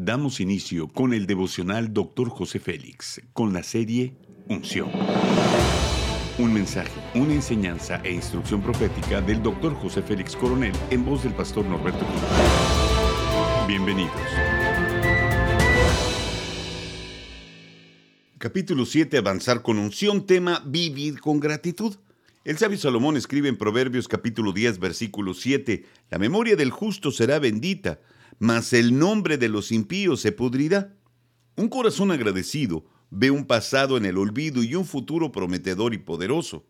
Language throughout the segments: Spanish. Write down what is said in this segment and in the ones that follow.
Damos inicio con el devocional Dr. José Félix, con la serie Unción. Un mensaje, una enseñanza e instrucción profética del Dr. José Félix Coronel en voz del pastor Norberto Cruz. Bienvenidos. Capítulo 7. Avanzar con unción. Tema Vivir con gratitud. El sabio Salomón escribe en Proverbios capítulo 10 versículo 7, La memoria del justo será bendita, mas el nombre de los impíos se pudrirá. Un corazón agradecido ve un pasado en el olvido y un futuro prometedor y poderoso.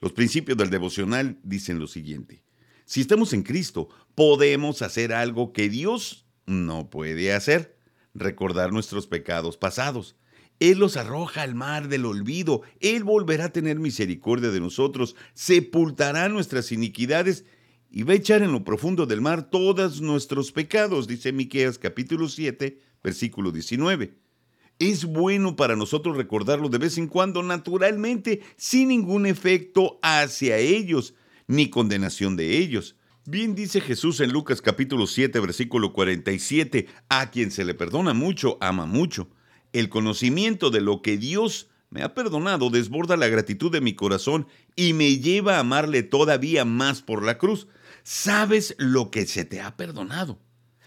Los principios del devocional dicen lo siguiente. Si estamos en Cristo, podemos hacer algo que Dios no puede hacer, recordar nuestros pecados pasados. Él los arroja al mar del olvido. Él volverá a tener misericordia de nosotros, sepultará nuestras iniquidades y va a echar en lo profundo del mar todos nuestros pecados, dice Miqueas capítulo 7, versículo 19. Es bueno para nosotros recordarlo de vez en cuando, naturalmente, sin ningún efecto hacia ellos, ni condenación de ellos. Bien dice Jesús en Lucas capítulo 7, versículo 47, a quien se le perdona mucho, ama mucho. El conocimiento de lo que Dios me ha perdonado desborda la gratitud de mi corazón y me lleva a amarle todavía más por la cruz. Sabes lo que se te ha perdonado.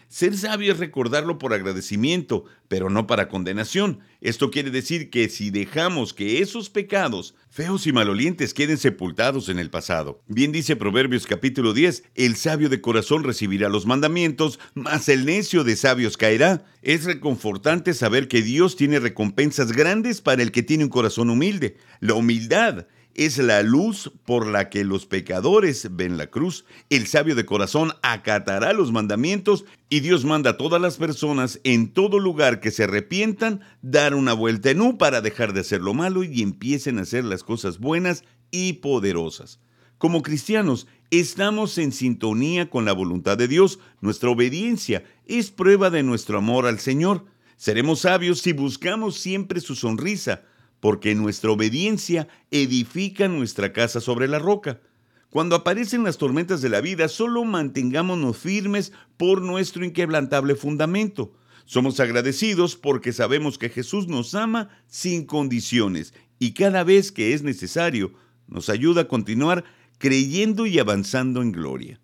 Ser sabio es recordarlo por agradecimiento, pero no para condenación. Esto quiere decir que si dejamos que esos pecados feos y malolientes queden sepultados en el pasado. Bien dice Proverbios capítulo 10, el sabio de corazón recibirá los mandamientos, mas el necio de sabios caerá. Es reconfortante saber que Dios tiene recompensas grandes para el que tiene un corazón humilde. La humildad es la luz por la que los pecadores ven la cruz. El sabio de corazón acatará los mandamientos y Dios manda a todas las personas en todo lugar que se arrepientan dar una vuelta en U para dejar de hacer lo malo y empiecen a hacer las cosas buenas y poderosas. Como cristianos, estamos en sintonía con la voluntad de Dios. Nuestra obediencia es prueba de nuestro amor al Señor. Seremos sabios si buscamos siempre su sonrisa, porque nuestra obediencia edifica nuestra casa sobre la roca. Cuando aparecen las tormentas de la vida, solo mantengámonos firmes por nuestro inquebrantable fundamento. Somos agradecidos porque sabemos que Jesús nos ama sin condiciones y cada vez que es necesario nos ayuda a continuar creyendo y avanzando en gloria.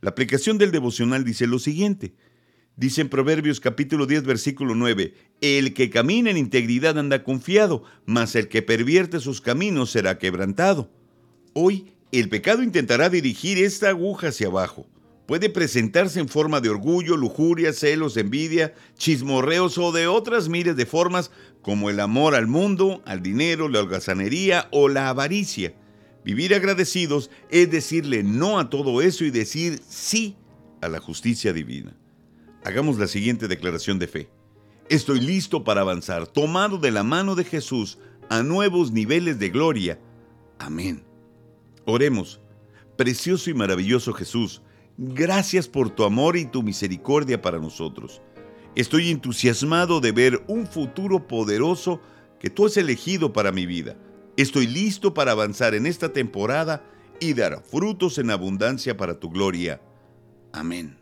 La aplicación del devocional dice lo siguiente. Dice en Proverbios capítulo 10 versículo 9, El que camina en integridad anda confiado, mas el que pervierte sus caminos será quebrantado. Hoy el pecado intentará dirigir esta aguja hacia abajo. Puede presentarse en forma de orgullo, lujuria, celos, envidia, chismorreos o de otras miles de formas como el amor al mundo, al dinero, la holgazanería o la avaricia. Vivir agradecidos es decirle no a todo eso y decir sí a la justicia divina. Hagamos la siguiente declaración de fe. Estoy listo para avanzar, tomado de la mano de Jesús a nuevos niveles de gloria. Amén. Oremos. Precioso y maravilloso Jesús, gracias por tu amor y tu misericordia para nosotros. Estoy entusiasmado de ver un futuro poderoso que tú has elegido para mi vida. Estoy listo para avanzar en esta temporada y dar frutos en abundancia para tu gloria. Amén.